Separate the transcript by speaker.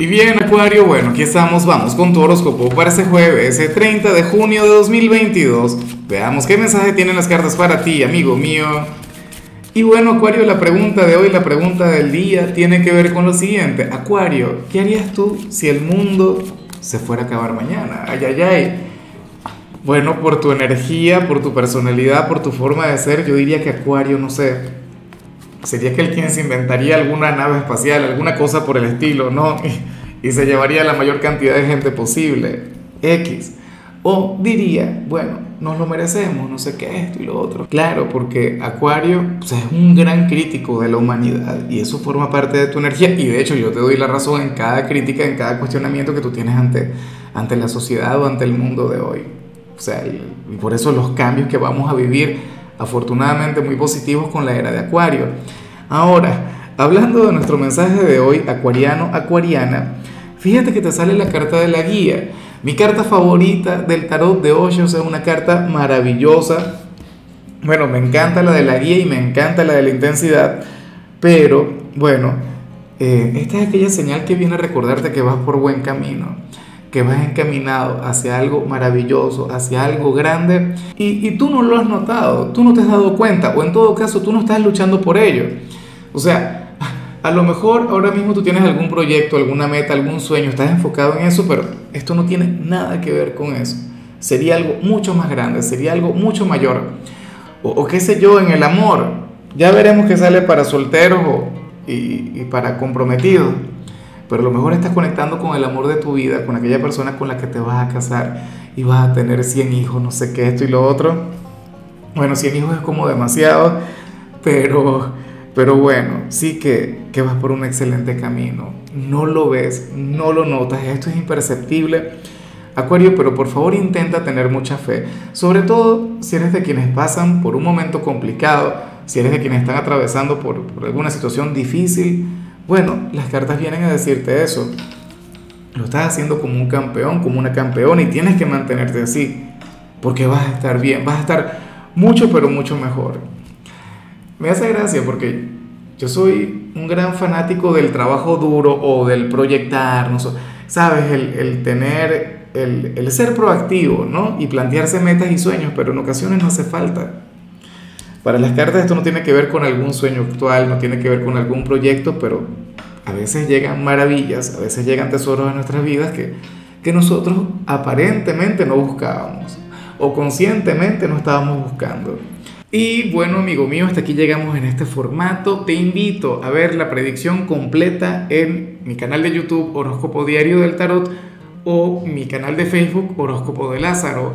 Speaker 1: Y bien, Acuario, bueno, aquí estamos, vamos con tu horóscopo para ese jueves, ese 30 de junio de 2022. Veamos qué mensaje tienen las cartas para ti, amigo mío. Y bueno, Acuario, la pregunta de hoy, la pregunta del día, tiene que ver con lo siguiente. Acuario, ¿qué harías tú si el mundo se fuera a acabar mañana? Ay, ay, ay. Bueno, por tu energía, por tu personalidad, por tu forma de ser, yo diría que Acuario, no sé, sería que quien se inventaría alguna nave espacial, alguna cosa por el estilo, ¿no? Y, se llevaría la mayor cantidad de gente posible, X. O diría, bueno, nos lo merecemos, no sé qué, esto y lo otro. Claro, porque Acuario es un gran crítico de la humanidad y eso forma parte de tu energía. Y de hecho yo te doy la razón en cada crítica, en cada cuestionamiento que tú tienes ante, ante la sociedad o ante el mundo de hoy. O sea, y por eso los cambios que vamos a vivir afortunadamente muy positivos con la era de Acuario. Ahora, hablando de nuestro mensaje de hoy, acuariano, acuariana, fíjate que te sale la carta de la guía. Mi carta favorita del tarot de hoy es una carta maravillosa. Bueno, me encanta la de la guía y me encanta la de la intensidad, pero bueno, eh, esta es aquella señal que viene a recordarte que vas por buen camino que vas encaminado hacia algo maravilloso, hacia algo grande, y, tú no lo has notado, tú no te has dado cuenta, o en todo caso tú no estás luchando por ello. O sea, a lo mejor ahora mismo tú tienes algún proyecto, alguna meta, algún sueño, estás enfocado en eso, pero esto no tiene nada que ver con eso. Sería algo mucho más grande, sería algo mucho mayor. O, qué sé yo, en el amor. Ya veremos qué sale para solteros y, y para comprometidos pero a lo mejor estás conectando con el amor de tu vida, con aquella persona con la que te vas a casar y vas a tener 100 hijos, no sé qué, esto y lo otro. Bueno, 100 hijos es como demasiado, pero, pero bueno, sí que, que vas por un excelente camino. No lo ves, no lo notas, esto es imperceptible. Acuario, pero por favor intenta tener mucha fe, sobre todo si eres de quienes pasan por un momento complicado, si eres de quienes están atravesando por, por alguna situación difícil, bueno, las cartas vienen a decirte eso. Lo estás haciendo como un campeón, como una campeona y tienes que mantenerte así, porque vas a estar bien, vas a estar mucho, pero mucho mejor. Me hace gracia porque yo soy un gran fanático del trabajo duro o del proyectar, ¿no? sabes, el, el tener, el, el ser proactivo, ¿no? Y plantearse metas y sueños, pero en ocasiones no hace falta. Para las cartas esto no tiene que ver con algún sueño actual, no tiene que ver con algún proyecto, pero a veces llegan maravillas, a veces llegan tesoros en nuestras vidas que, que nosotros aparentemente no buscábamos o conscientemente no estábamos buscando. Y bueno, amigo mío, hasta aquí llegamos en este formato. Te invito a ver la predicción completa en mi canal de YouTube Horóscopo Diario del Tarot o mi canal de Facebook Horóscopo de Lázaro.